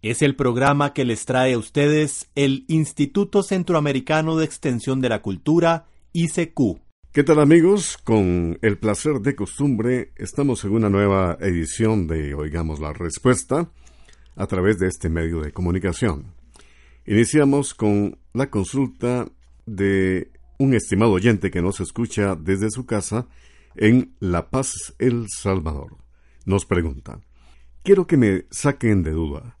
Es el programa que les trae a ustedes el Instituto Centroamericano de Extensión de la Cultura, ICQ. ¿Qué tal amigos? Con el placer de costumbre estamos en una nueva edición de Oigamos la Respuesta a través de este medio de comunicación. Iniciamos con la consulta de un estimado oyente que nos escucha desde su casa en La Paz, El Salvador. Nos pregunta, Quiero que me saquen de duda.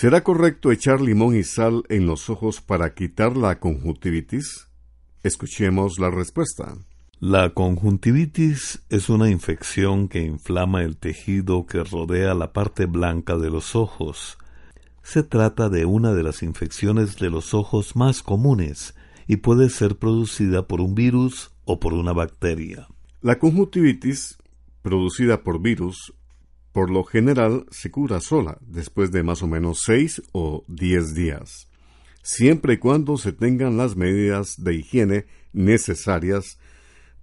¿Será correcto echar limón y sal en los ojos para quitar la conjuntivitis? Escuchemos la respuesta. La conjuntivitis es una infección que inflama el tejido que rodea la parte blanca de los ojos. Se trata de una de las infecciones de los ojos más comunes y puede ser producida por un virus o por una bacteria. La conjuntivitis, producida por virus, por lo general se cura sola después de más o menos seis o diez días, siempre y cuando se tengan las medidas de higiene necesarias,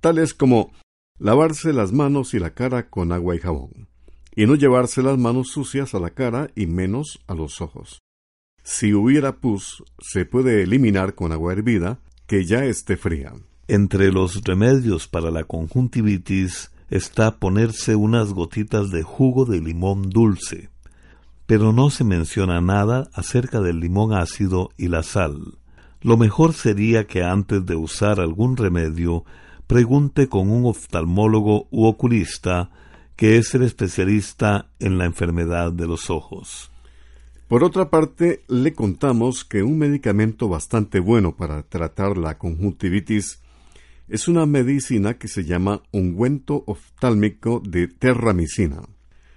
tales como lavarse las manos y la cara con agua y jabón, y no llevarse las manos sucias a la cara y menos a los ojos. Si hubiera pus, se puede eliminar con agua hervida, que ya esté fría. Entre los remedios para la conjuntivitis está ponerse unas gotitas de jugo de limón dulce, pero no se menciona nada acerca del limón ácido y la sal. Lo mejor sería que antes de usar algún remedio pregunte con un oftalmólogo u oculista que es el especialista en la enfermedad de los ojos. Por otra parte, le contamos que un medicamento bastante bueno para tratar la conjuntivitis es una medicina que se llama ungüento oftálmico de terramicina.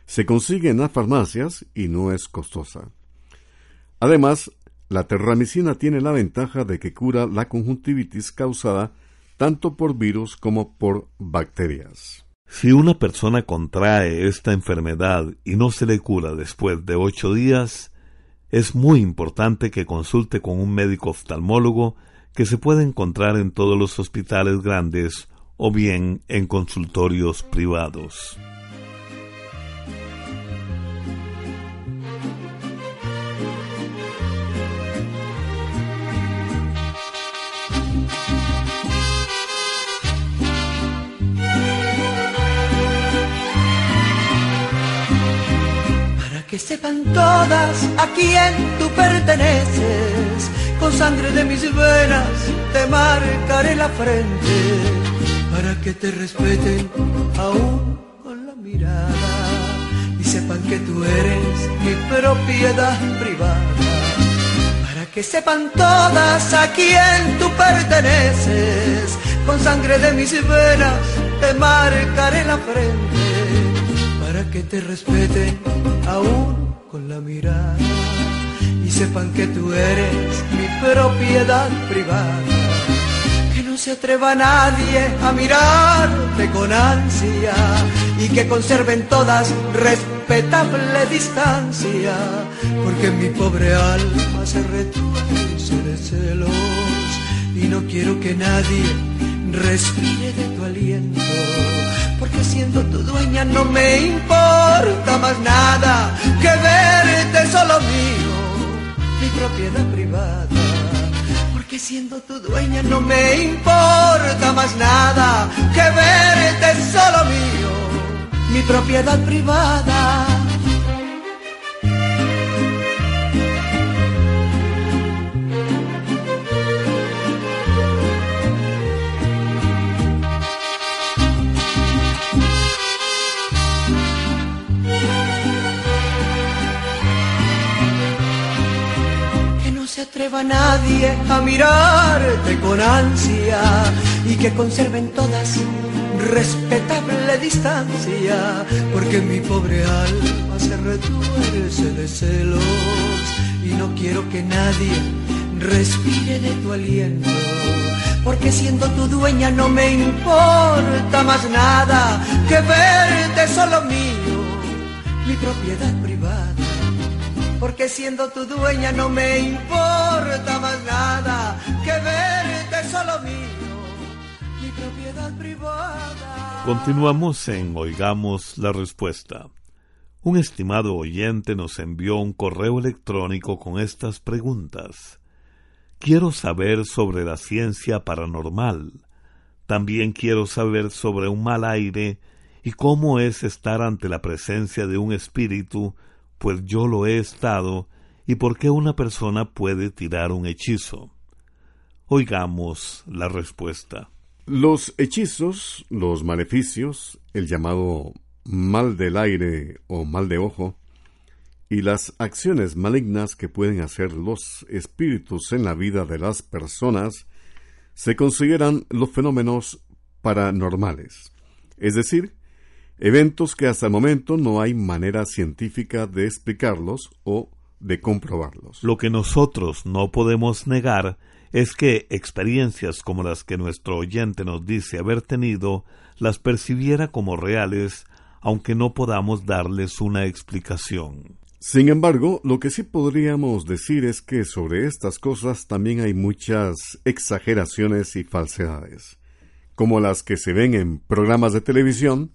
Se consigue en las farmacias y no es costosa. Además, la terramicina tiene la ventaja de que cura la conjuntivitis causada tanto por virus como por bacterias. Si una persona contrae esta enfermedad y no se le cura después de ocho días, es muy importante que consulte con un médico oftalmólogo que se puede encontrar en todos los hospitales grandes o bien en consultorios privados. Para que sepan todas a quién tú perteneces con sangre de mis venas te marcaré la frente para que te respeten aún con la mirada y sepan que tú eres mi propiedad privada. Para que sepan todas a quién tú perteneces, con sangre de mis venas te marcaré la frente para que te respeten aún con la mirada y sepan que tú eres mi propiedad privada. Que no se atreva nadie a mirarte con ansia y que conserven todas respetable distancia, porque mi pobre alma se retuerce de celos y no quiero que nadie respire de tu aliento porque siendo tu dueña no me importa más nada que verte solo mío mi propiedad privada. Porque siendo tu dueña no me importa más nada que verte solo mío, mi propiedad privada. Atreva nadie a mirarte con ansia y que conserven todas respetable distancia, porque mi pobre alma se retuerce de celos y no quiero que nadie respire de tu aliento. Porque siendo tu dueña no me importa más nada que verte solo mío, mi propiedad privada. Porque siendo tu dueña no me importa más nada que verte solo mío, mi propiedad privada. Continuamos en Oigamos la Respuesta. Un estimado oyente nos envió un correo electrónico con estas preguntas. Quiero saber sobre la ciencia paranormal. También quiero saber sobre un mal aire y cómo es estar ante la presencia de un espíritu, pues yo lo he estado, y por qué una persona puede tirar un hechizo. Oigamos la respuesta. Los hechizos, los maleficios, el llamado mal del aire o mal de ojo, y las acciones malignas que pueden hacer los espíritus en la vida de las personas, se consideran los fenómenos paranormales, es decir, eventos que hasta el momento no hay manera científica de explicarlos o de comprobarlos. Lo que nosotros no podemos negar es que experiencias como las que nuestro oyente nos dice haber tenido las percibiera como reales, aunque no podamos darles una explicación. Sin embargo, lo que sí podríamos decir es que sobre estas cosas también hay muchas exageraciones y falsedades, como las que se ven en programas de televisión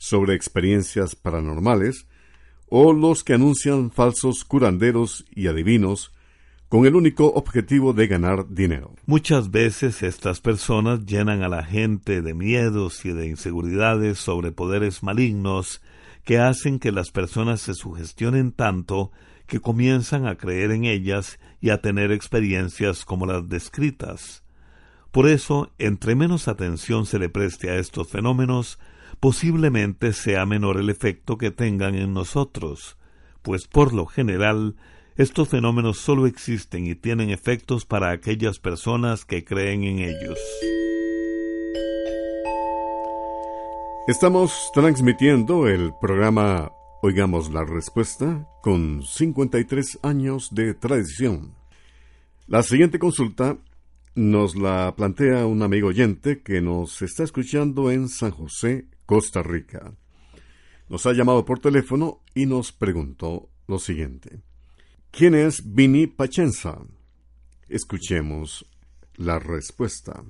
sobre experiencias paranormales, o los que anuncian falsos curanderos y adivinos con el único objetivo de ganar dinero. Muchas veces estas personas llenan a la gente de miedos y de inseguridades sobre poderes malignos que hacen que las personas se sugestionen tanto que comienzan a creer en ellas y a tener experiencias como las descritas. Por eso, entre menos atención se le preste a estos fenómenos, posiblemente sea menor el efecto que tengan en nosotros, pues por lo general estos fenómenos solo existen y tienen efectos para aquellas personas que creen en ellos. Estamos transmitiendo el programa Oigamos la Respuesta con 53 años de tradición. La siguiente consulta nos la plantea un amigo oyente que nos está escuchando en San José, Costa Rica. Nos ha llamado por teléfono y nos preguntó lo siguiente. ¿Quién es Vini Pacenza? Escuchemos la respuesta.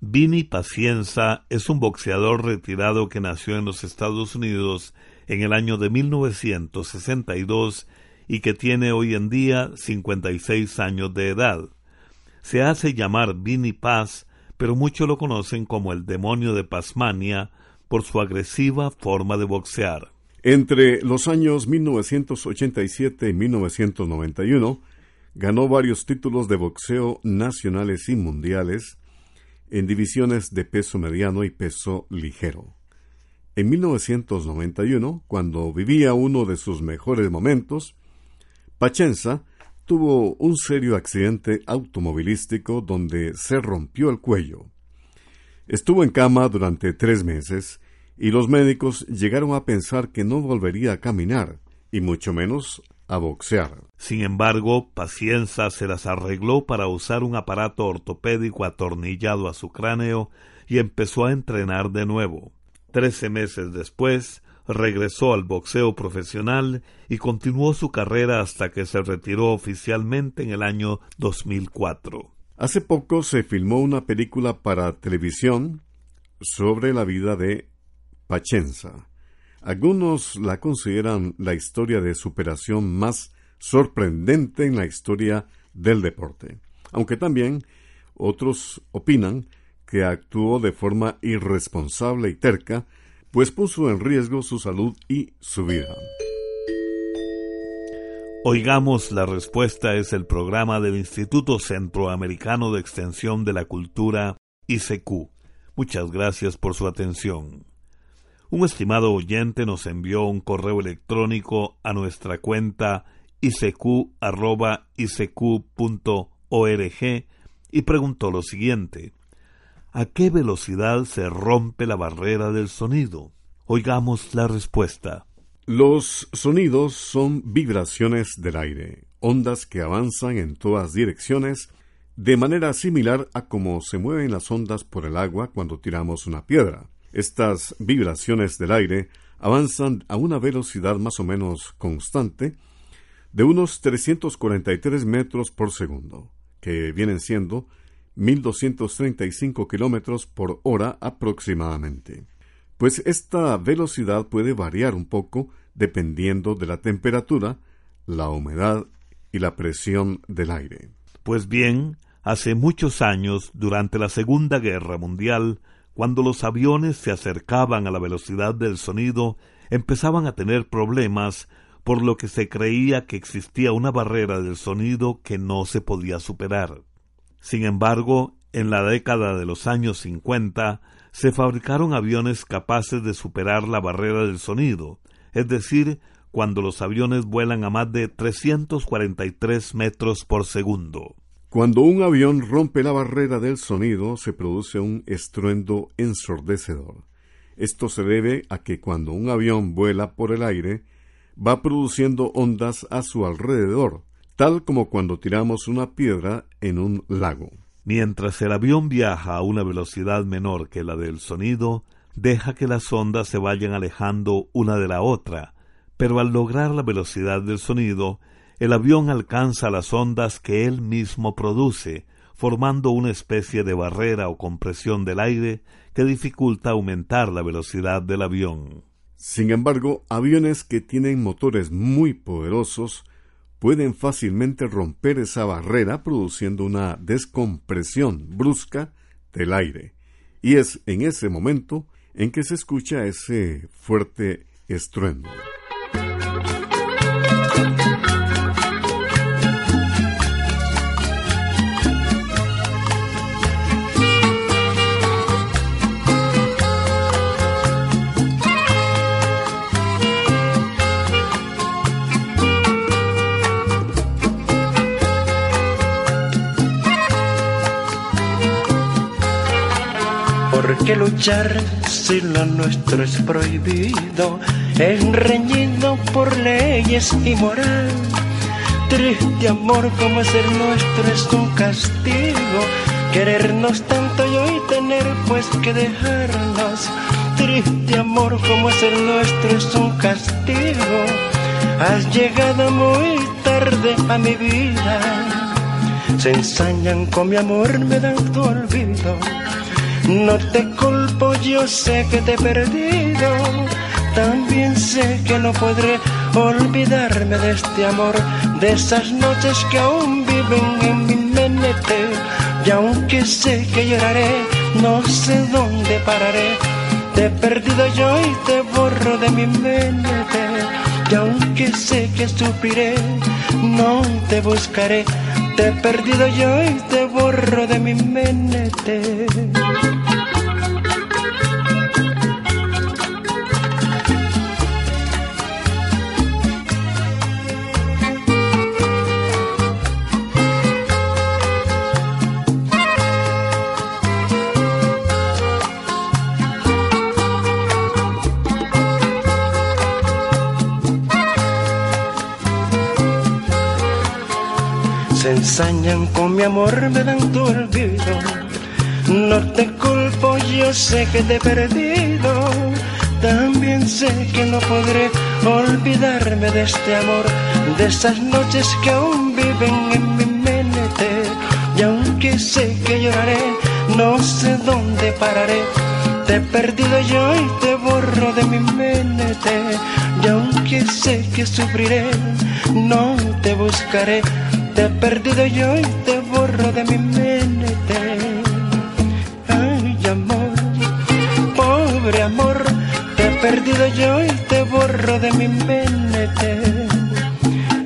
Vini Pacienza es un boxeador retirado que nació en los Estados Unidos en el año de 1962 y que tiene hoy en día 56 años de edad. Se hace llamar Vini Paz, pero muchos lo conocen como el demonio de Pasmania por su agresiva forma de boxear. Entre los años 1987 y 1991, ganó varios títulos de boxeo nacionales y mundiales en divisiones de peso mediano y peso ligero. En 1991, cuando vivía uno de sus mejores momentos, Pachenza tuvo un serio accidente automovilístico donde se rompió el cuello. Estuvo en cama durante tres meses y los médicos llegaron a pensar que no volvería a caminar, y mucho menos a boxear. Sin embargo, Pacienza se las arregló para usar un aparato ortopédico atornillado a su cráneo y empezó a entrenar de nuevo. Trece meses después, regresó al boxeo profesional y continuó su carrera hasta que se retiró oficialmente en el año 2004. Hace poco se filmó una película para televisión sobre la vida de Pachenza. Algunos la consideran la historia de superación más sorprendente en la historia del deporte, aunque también otros opinan que actuó de forma irresponsable y terca, pues puso en riesgo su salud y su vida. Oigamos la respuesta es el programa del Instituto Centroamericano de Extensión de la Cultura, ICQ. Muchas gracias por su atención. Un estimado oyente nos envió un correo electrónico a nuestra cuenta isq.org y preguntó lo siguiente. ¿A qué velocidad se rompe la barrera del sonido? Oigamos la respuesta. Los sonidos son vibraciones del aire, ondas que avanzan en todas direcciones, de manera similar a cómo se mueven las ondas por el agua cuando tiramos una piedra. Estas vibraciones del aire avanzan a una velocidad más o menos constante de unos 343 metros por segundo, que vienen siendo 1235 kilómetros por hora aproximadamente. Pues esta velocidad puede variar un poco dependiendo de la temperatura, la humedad y la presión del aire. Pues bien, hace muchos años, durante la Segunda Guerra Mundial, cuando los aviones se acercaban a la velocidad del sonido, empezaban a tener problemas por lo que se creía que existía una barrera del sonido que no se podía superar. Sin embargo, en la década de los años 50 se fabricaron aviones capaces de superar la barrera del sonido, es decir, cuando los aviones vuelan a más de 343 metros por segundo. Cuando un avión rompe la barrera del sonido se produce un estruendo ensordecedor. Esto se debe a que cuando un avión vuela por el aire, va produciendo ondas a su alrededor, tal como cuando tiramos una piedra en un lago. Mientras el avión viaja a una velocidad menor que la del sonido, deja que las ondas se vayan alejando una de la otra, pero al lograr la velocidad del sonido, el avión alcanza las ondas que él mismo produce, formando una especie de barrera o compresión del aire que dificulta aumentar la velocidad del avión. Sin embargo, aviones que tienen motores muy poderosos pueden fácilmente romper esa barrera produciendo una descompresión brusca del aire. Y es en ese momento en que se escucha ese fuerte estruendo. Que luchar si lo nuestro es prohibido, enreñido por leyes y moral. Triste amor como es el nuestro es un castigo, querernos tanto y hoy tener pues que dejarnos. Triste amor como es el nuestro es un castigo, has llegado muy tarde a mi vida. Se ensañan con mi amor, me dan tu olvido no te culpo, yo sé que te he perdido. También sé que no podré olvidarme de este amor, de esas noches que aún viven en mi mente. Y aunque sé que lloraré, no sé dónde pararé. Te he perdido yo y te borro de mi mente. Y aunque sé que sufriré, no te buscaré. Te he perdido yo y te borro de mi mente. Ensañan con mi amor, me dan tu olvido. No te culpo, yo sé que te he perdido. También sé que no podré olvidarme de este amor, de esas noches que aún viven en mi mente. Y aunque sé que lloraré, no sé dónde pararé. Te he perdido yo y te borro de mi mente. Y aunque sé que sufriré, no te buscaré te he perdido yo y te borro de mi mente. Ay, amor, pobre amor, te he perdido yo y te borro de mi mente.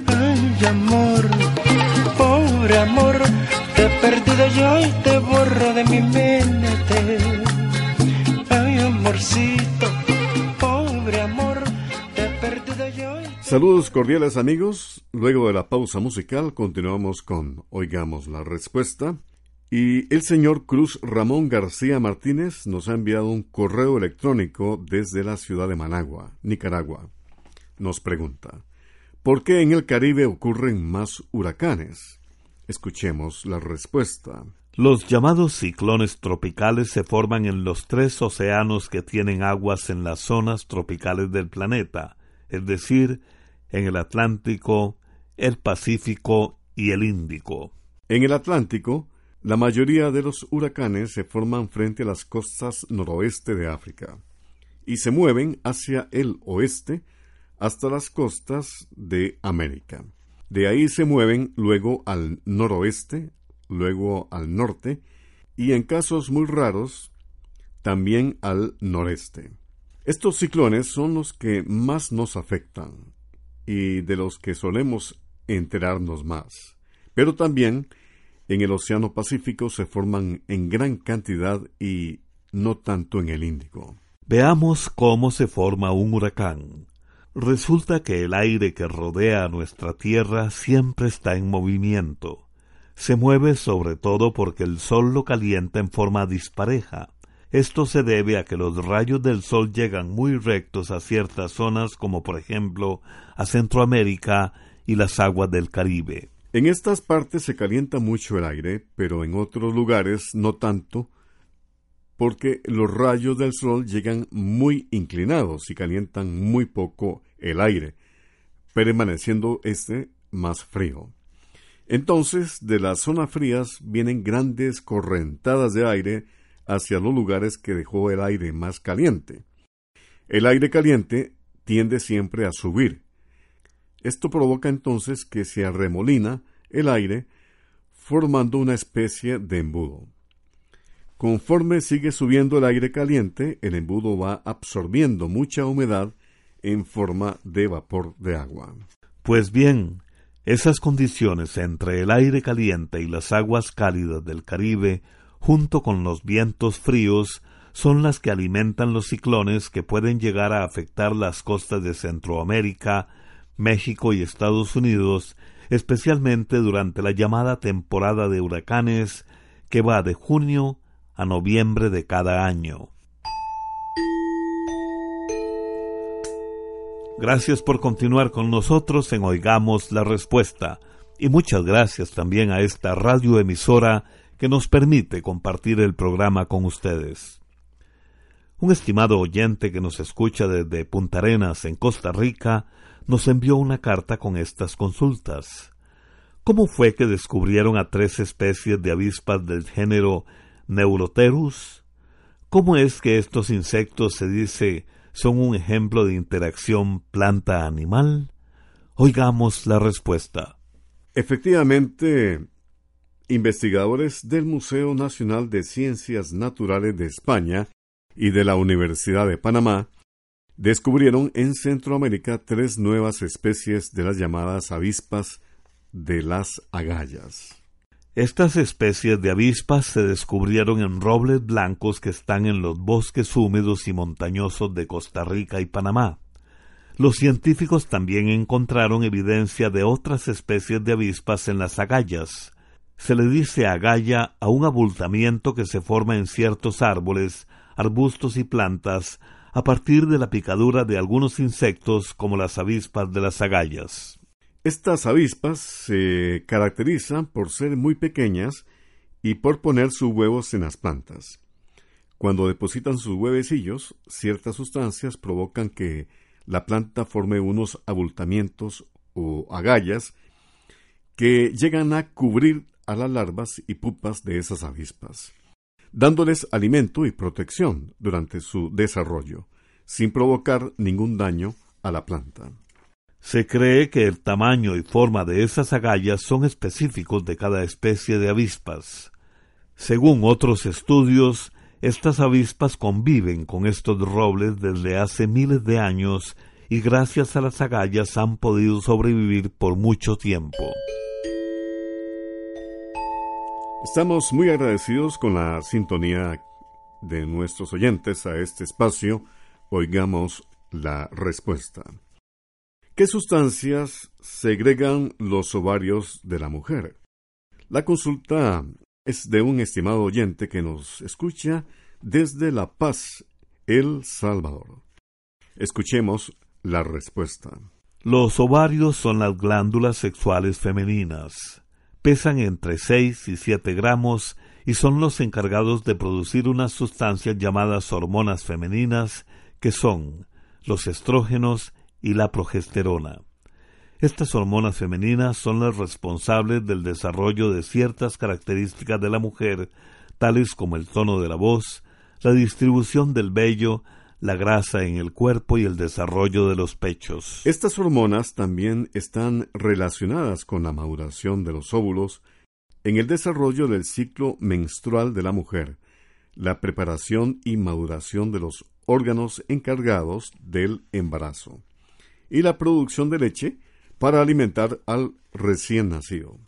Ay, amor, pobre amor, te he perdido yo y te borro de mi mente. Ay, amorcito, Saludos cordiales amigos. Luego de la pausa musical continuamos con Oigamos la Respuesta. Y el señor Cruz Ramón García Martínez nos ha enviado un correo electrónico desde la ciudad de Managua, Nicaragua. Nos pregunta, ¿Por qué en el Caribe ocurren más huracanes? Escuchemos la respuesta. Los llamados ciclones tropicales se forman en los tres océanos que tienen aguas en las zonas tropicales del planeta, es decir, en el Atlántico, el Pacífico y el Índico. En el Atlántico, la mayoría de los huracanes se forman frente a las costas noroeste de África y se mueven hacia el oeste hasta las costas de América. De ahí se mueven luego al noroeste, luego al norte y en casos muy raros también al noreste. Estos ciclones son los que más nos afectan y de los que solemos enterarnos más. Pero también en el Océano Pacífico se forman en gran cantidad y no tanto en el Índico. Veamos cómo se forma un huracán. Resulta que el aire que rodea a nuestra Tierra siempre está en movimiento. Se mueve sobre todo porque el Sol lo calienta en forma dispareja. Esto se debe a que los rayos del Sol llegan muy rectos a ciertas zonas como por ejemplo a Centroamérica y las aguas del Caribe. En estas partes se calienta mucho el aire, pero en otros lugares no tanto, porque los rayos del sol llegan muy inclinados y calientan muy poco el aire, permaneciendo este más frío. Entonces, de las zonas frías vienen grandes correntadas de aire hacia los lugares que dejó el aire más caliente. El aire caliente tiende siempre a subir. Esto provoca entonces que se arremolina el aire, formando una especie de embudo. Conforme sigue subiendo el aire caliente, el embudo va absorbiendo mucha humedad en forma de vapor de agua. Pues bien, esas condiciones entre el aire caliente y las aguas cálidas del Caribe, junto con los vientos fríos, son las que alimentan los ciclones que pueden llegar a afectar las costas de Centroamérica, México y Estados Unidos, especialmente durante la llamada temporada de huracanes que va de junio a noviembre de cada año. Gracias por continuar con nosotros en Oigamos la Respuesta y muchas gracias también a esta radioemisora que nos permite compartir el programa con ustedes. Un estimado oyente que nos escucha desde Punta Arenas, en Costa Rica, nos envió una carta con estas consultas. ¿Cómo fue que descubrieron a tres especies de avispas del género Neuroterus? ¿Cómo es que estos insectos se dice son un ejemplo de interacción planta-animal? Oigamos la respuesta. Efectivamente, investigadores del Museo Nacional de Ciencias Naturales de España y de la Universidad de Panamá descubrieron en Centroamérica tres nuevas especies de las llamadas avispas de las agallas. Estas especies de avispas se descubrieron en robles blancos que están en los bosques húmedos y montañosos de Costa Rica y Panamá. Los científicos también encontraron evidencia de otras especies de avispas en las agallas. Se le dice agalla a un abultamiento que se forma en ciertos árboles, arbustos y plantas a partir de la picadura de algunos insectos como las avispas de las agallas. Estas avispas se caracterizan por ser muy pequeñas y por poner sus huevos en las plantas. Cuando depositan sus huevecillos, ciertas sustancias provocan que la planta forme unos abultamientos o agallas que llegan a cubrir a las larvas y pupas de esas avispas, dándoles alimento y protección durante su desarrollo, sin provocar ningún daño a la planta. Se cree que el tamaño y forma de esas agallas son específicos de cada especie de avispas. Según otros estudios, estas avispas conviven con estos robles desde hace miles de años y gracias a las agallas han podido sobrevivir por mucho tiempo. Estamos muy agradecidos con la sintonía de nuestros oyentes a este espacio. Oigamos la respuesta. ¿Qué sustancias segregan los ovarios de la mujer? La consulta es de un estimado oyente que nos escucha desde La Paz, El Salvador. Escuchemos la respuesta. Los ovarios son las glándulas sexuales femeninas. Pesan entre 6 y 7 gramos y son los encargados de producir unas sustancias llamadas hormonas femeninas que son los estrógenos y la progesterona. Estas hormonas femeninas son las responsables del desarrollo de ciertas características de la mujer, tales como el tono de la voz, la distribución del vello, la grasa en el cuerpo y el desarrollo de los pechos. Estas hormonas también están relacionadas con la maduración de los óvulos en el desarrollo del ciclo menstrual de la mujer, la preparación y maduración de los órganos encargados del embarazo y la producción de leche para alimentar al recién nacido.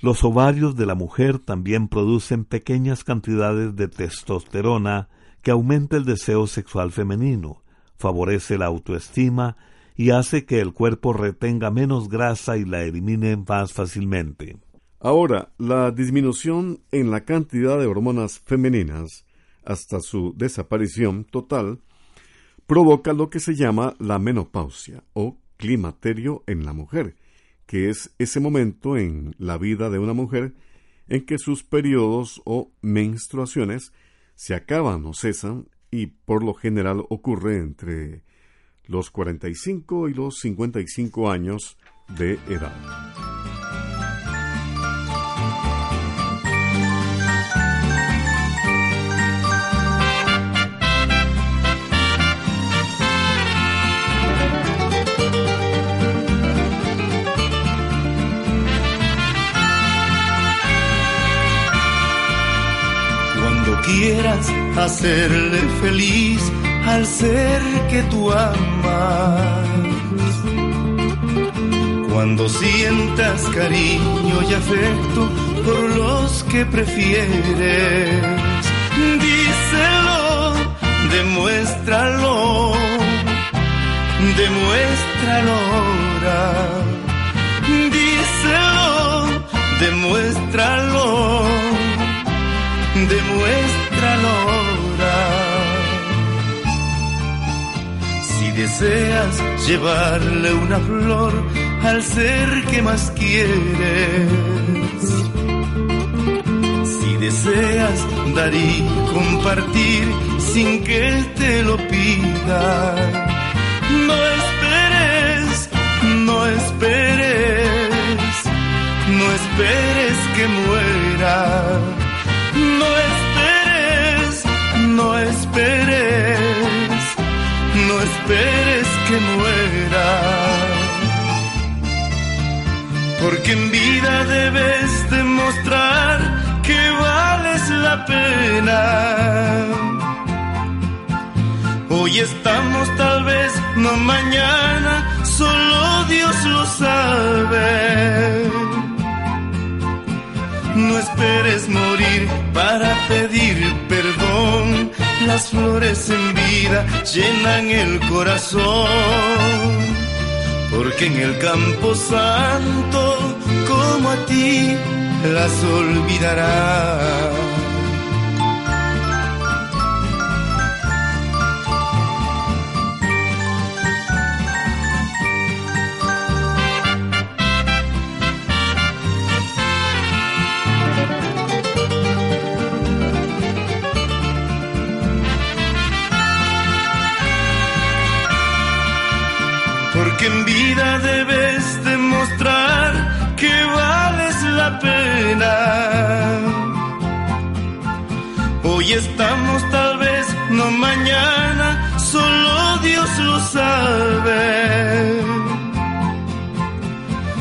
Los ovarios de la mujer también producen pequeñas cantidades de testosterona que aumenta el deseo sexual femenino, favorece la autoestima y hace que el cuerpo retenga menos grasa y la elimine más fácilmente. Ahora, la disminución en la cantidad de hormonas femeninas hasta su desaparición total provoca lo que se llama la menopausia o climaterio en la mujer, que es ese momento en la vida de una mujer en que sus periodos o menstruaciones se acaban o cesan y por lo general ocurre entre los 45 y los 55 años de edad. Quieras hacerle feliz al ser que tú amas. Cuando sientas cariño y afecto por los que prefieres, díselo, demuéstralo, demuéstralo ahora. Díselo, demuéstralo demuéstralo ahora. Si deseas llevarle una flor al ser que más quieres, si deseas dar y compartir sin que él te lo pida, no esperes, no esperes, no esperes que muera no esperes, no esperes, no esperes que muera. Porque en vida debes demostrar que vales la pena. Hoy estamos tal vez, no mañana, solo Dios lo sabe. No esperes morir para pedir perdón. Las flores en vida llenan el corazón. Porque en el campo santo, como a ti, las olvidarás.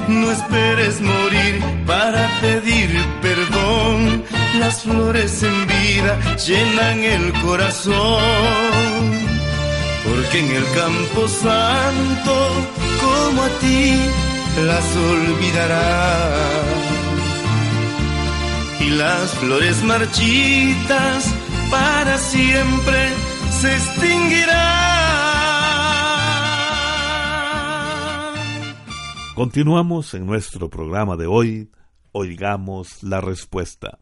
No esperes morir para pedir perdón. Las flores en vida llenan el corazón porque en el campo santo, como a ti, las olvidará. Y las flores marchitas para siempre se extinguirán. Continuamos en nuestro programa de hoy. Oigamos la respuesta.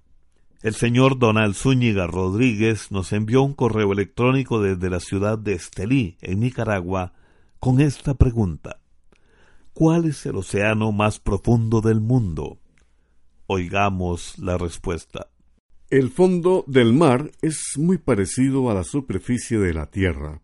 El señor Donald Zúñiga Rodríguez nos envió un correo electrónico desde la ciudad de Estelí, en Nicaragua, con esta pregunta. ¿Cuál es el océano más profundo del mundo? Oigamos la respuesta. El fondo del mar es muy parecido a la superficie de la Tierra,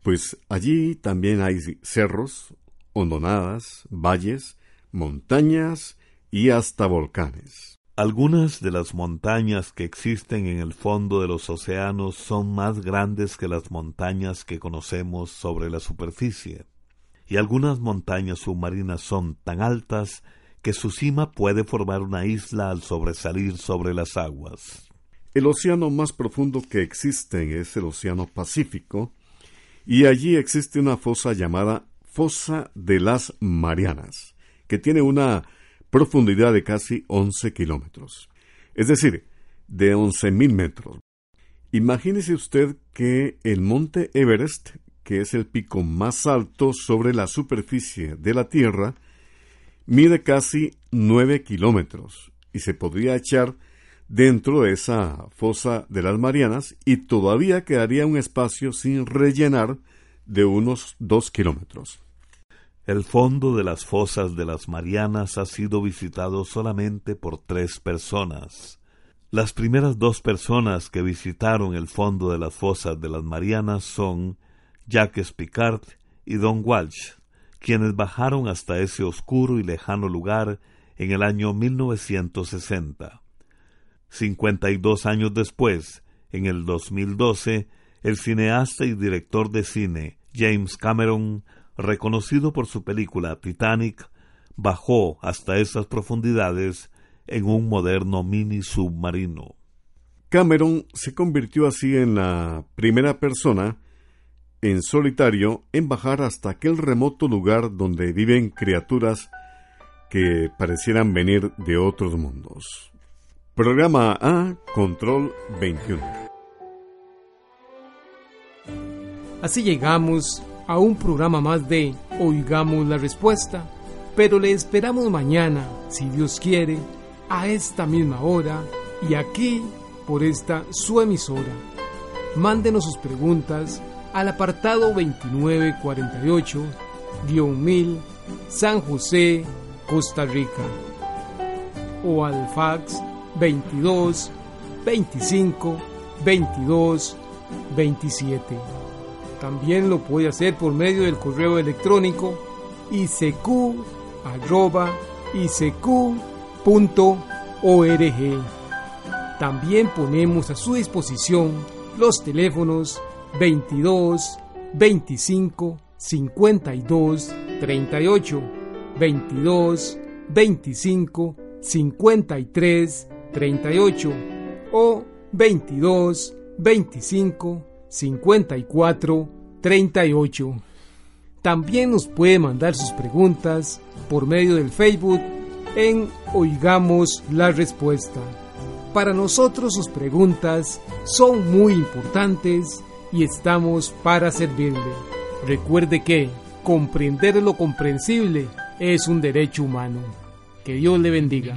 pues allí también hay cerros, hondonadas, valles, montañas y hasta volcanes. Algunas de las montañas que existen en el fondo de los océanos son más grandes que las montañas que conocemos sobre la superficie, y algunas montañas submarinas son tan altas que su cima puede formar una isla al sobresalir sobre las aguas. El océano más profundo que existe es el Océano Pacífico, y allí existe una fosa llamada Fosa de las Marianas, que tiene una profundidad de casi 11 kilómetros, es decir, de 11.000 metros. Imagínese usted que el monte Everest, que es el pico más alto sobre la superficie de la Tierra, mide casi 9 kilómetros y se podría echar dentro de esa fosa de las Marianas y todavía quedaría un espacio sin rellenar de unos 2 kilómetros. El fondo de las fosas de las Marianas ha sido visitado solamente por tres personas. Las primeras dos personas que visitaron el fondo de las fosas de las Marianas son Jacques Picard y Don Walsh, quienes bajaron hasta ese oscuro y lejano lugar en el año 1960. Cincuenta y dos años después, en el 2012, el cineasta y director de cine James Cameron reconocido por su película Titanic, bajó hasta esas profundidades en un moderno mini submarino. Cameron se convirtió así en la primera persona en solitario en bajar hasta aquel remoto lugar donde viven criaturas que parecieran venir de otros mundos. Programa A, Control 21. Así llegamos a un programa más de Oigamos la Respuesta, pero le esperamos mañana, si Dios quiere, a esta misma hora y aquí por esta su emisora. Mándenos sus preguntas al apartado 2948-1000 San José, Costa Rica o al fax 22 25 22 27. También lo puede hacer por medio del correo electrónico icq.org. También ponemos a su disposición los teléfonos 22 25 52 38, 22 25 53 38 o 22 25 54 38. También nos puede mandar sus preguntas por medio del Facebook en Oigamos la Respuesta. Para nosotros sus preguntas son muy importantes y estamos para servirle. Recuerde que comprender lo comprensible es un derecho humano. Que Dios le bendiga.